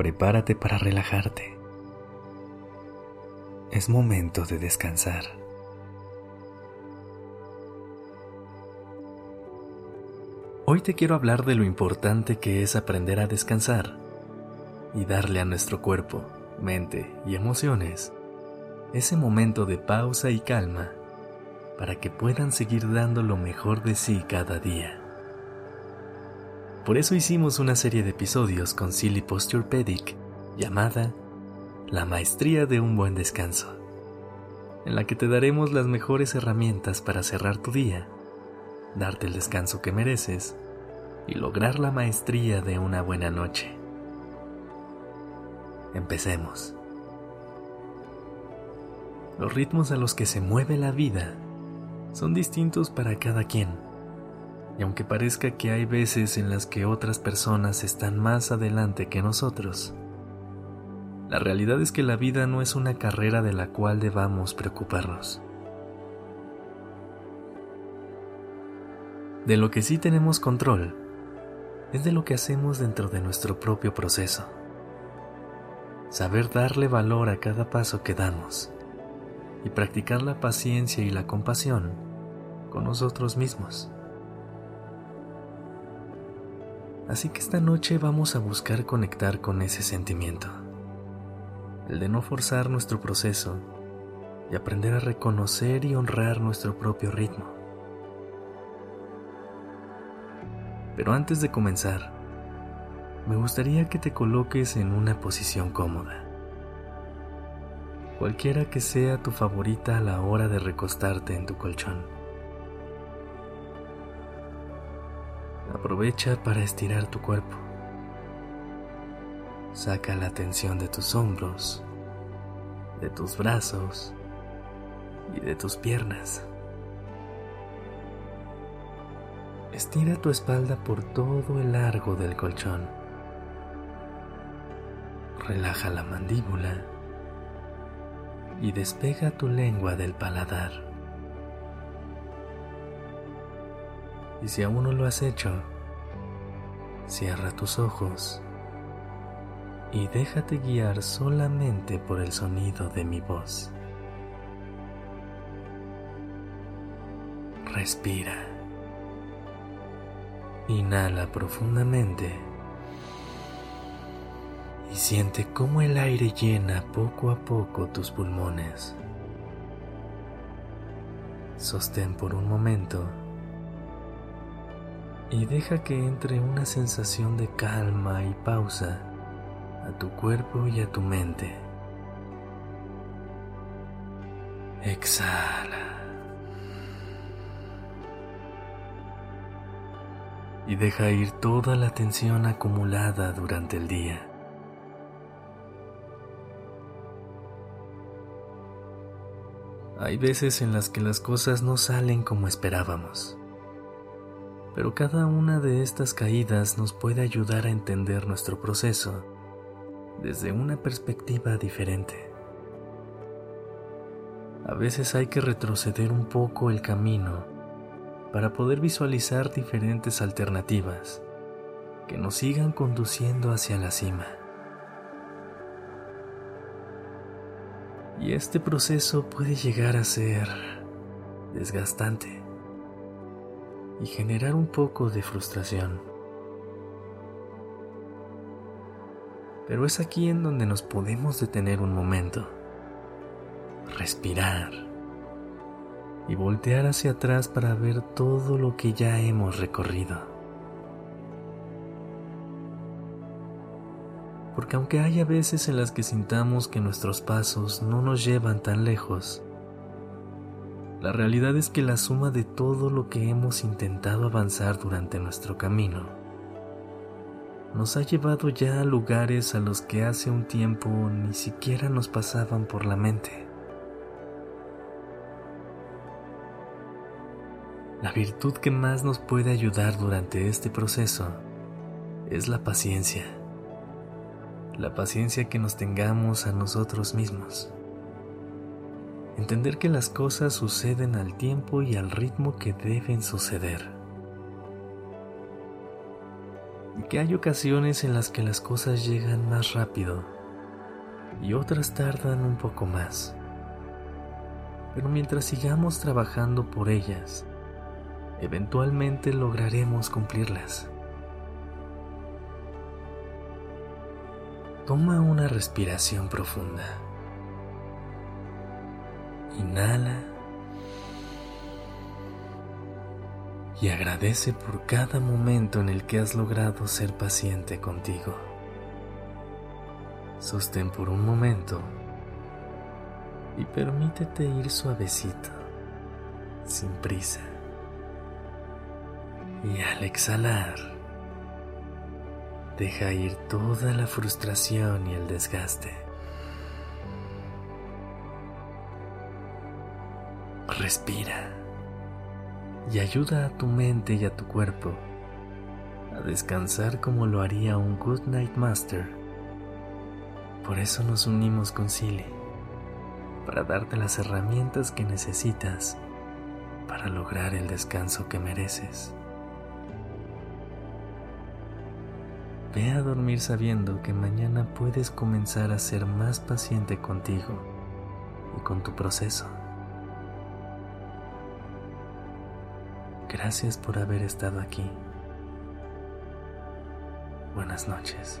Prepárate para relajarte. Es momento de descansar. Hoy te quiero hablar de lo importante que es aprender a descansar y darle a nuestro cuerpo, mente y emociones ese momento de pausa y calma para que puedan seguir dando lo mejor de sí cada día. Por eso hicimos una serie de episodios con Silly Posturepedic llamada La Maestría de un Buen Descanso, en la que te daremos las mejores herramientas para cerrar tu día darte el descanso que mereces y lograr la maestría de una buena noche. Empecemos. Los ritmos a los que se mueve la vida son distintos para cada quien, y aunque parezca que hay veces en las que otras personas están más adelante que nosotros, la realidad es que la vida no es una carrera de la cual debamos preocuparnos. De lo que sí tenemos control es de lo que hacemos dentro de nuestro propio proceso. Saber darle valor a cada paso que damos y practicar la paciencia y la compasión con nosotros mismos. Así que esta noche vamos a buscar conectar con ese sentimiento, el de no forzar nuestro proceso y aprender a reconocer y honrar nuestro propio ritmo. Pero antes de comenzar, me gustaría que te coloques en una posición cómoda. Cualquiera que sea tu favorita a la hora de recostarte en tu colchón. Aprovecha para estirar tu cuerpo. Saca la tensión de tus hombros, de tus brazos y de tus piernas. Estira tu espalda por todo el largo del colchón. Relaja la mandíbula y despega tu lengua del paladar. Y si aún no lo has hecho, cierra tus ojos y déjate guiar solamente por el sonido de mi voz. Respira. Inhala profundamente y siente cómo el aire llena poco a poco tus pulmones. Sostén por un momento y deja que entre una sensación de calma y pausa a tu cuerpo y a tu mente. Exhala. y deja ir toda la tensión acumulada durante el día. Hay veces en las que las cosas no salen como esperábamos, pero cada una de estas caídas nos puede ayudar a entender nuestro proceso desde una perspectiva diferente. A veces hay que retroceder un poco el camino para poder visualizar diferentes alternativas que nos sigan conduciendo hacia la cima. Y este proceso puede llegar a ser desgastante y generar un poco de frustración. Pero es aquí en donde nos podemos detener un momento, respirar y voltear hacia atrás para ver todo lo que ya hemos recorrido. Porque aunque haya veces en las que sintamos que nuestros pasos no nos llevan tan lejos, la realidad es que la suma de todo lo que hemos intentado avanzar durante nuestro camino nos ha llevado ya a lugares a los que hace un tiempo ni siquiera nos pasaban por la mente. La virtud que más nos puede ayudar durante este proceso es la paciencia. La paciencia que nos tengamos a nosotros mismos. Entender que las cosas suceden al tiempo y al ritmo que deben suceder. Y que hay ocasiones en las que las cosas llegan más rápido y otras tardan un poco más. Pero mientras sigamos trabajando por ellas, eventualmente lograremos cumplirlas. Toma una respiración profunda. Inhala y agradece por cada momento en el que has logrado ser paciente contigo. Sostén por un momento y permítete ir suavecito, sin prisa. Y al exhalar, deja ir toda la frustración y el desgaste. Respira y ayuda a tu mente y a tu cuerpo a descansar como lo haría un Good Night Master. Por eso nos unimos con Silly, para darte las herramientas que necesitas para lograr el descanso que mereces. Ve a dormir sabiendo que mañana puedes comenzar a ser más paciente contigo y con tu proceso. Gracias por haber estado aquí. Buenas noches.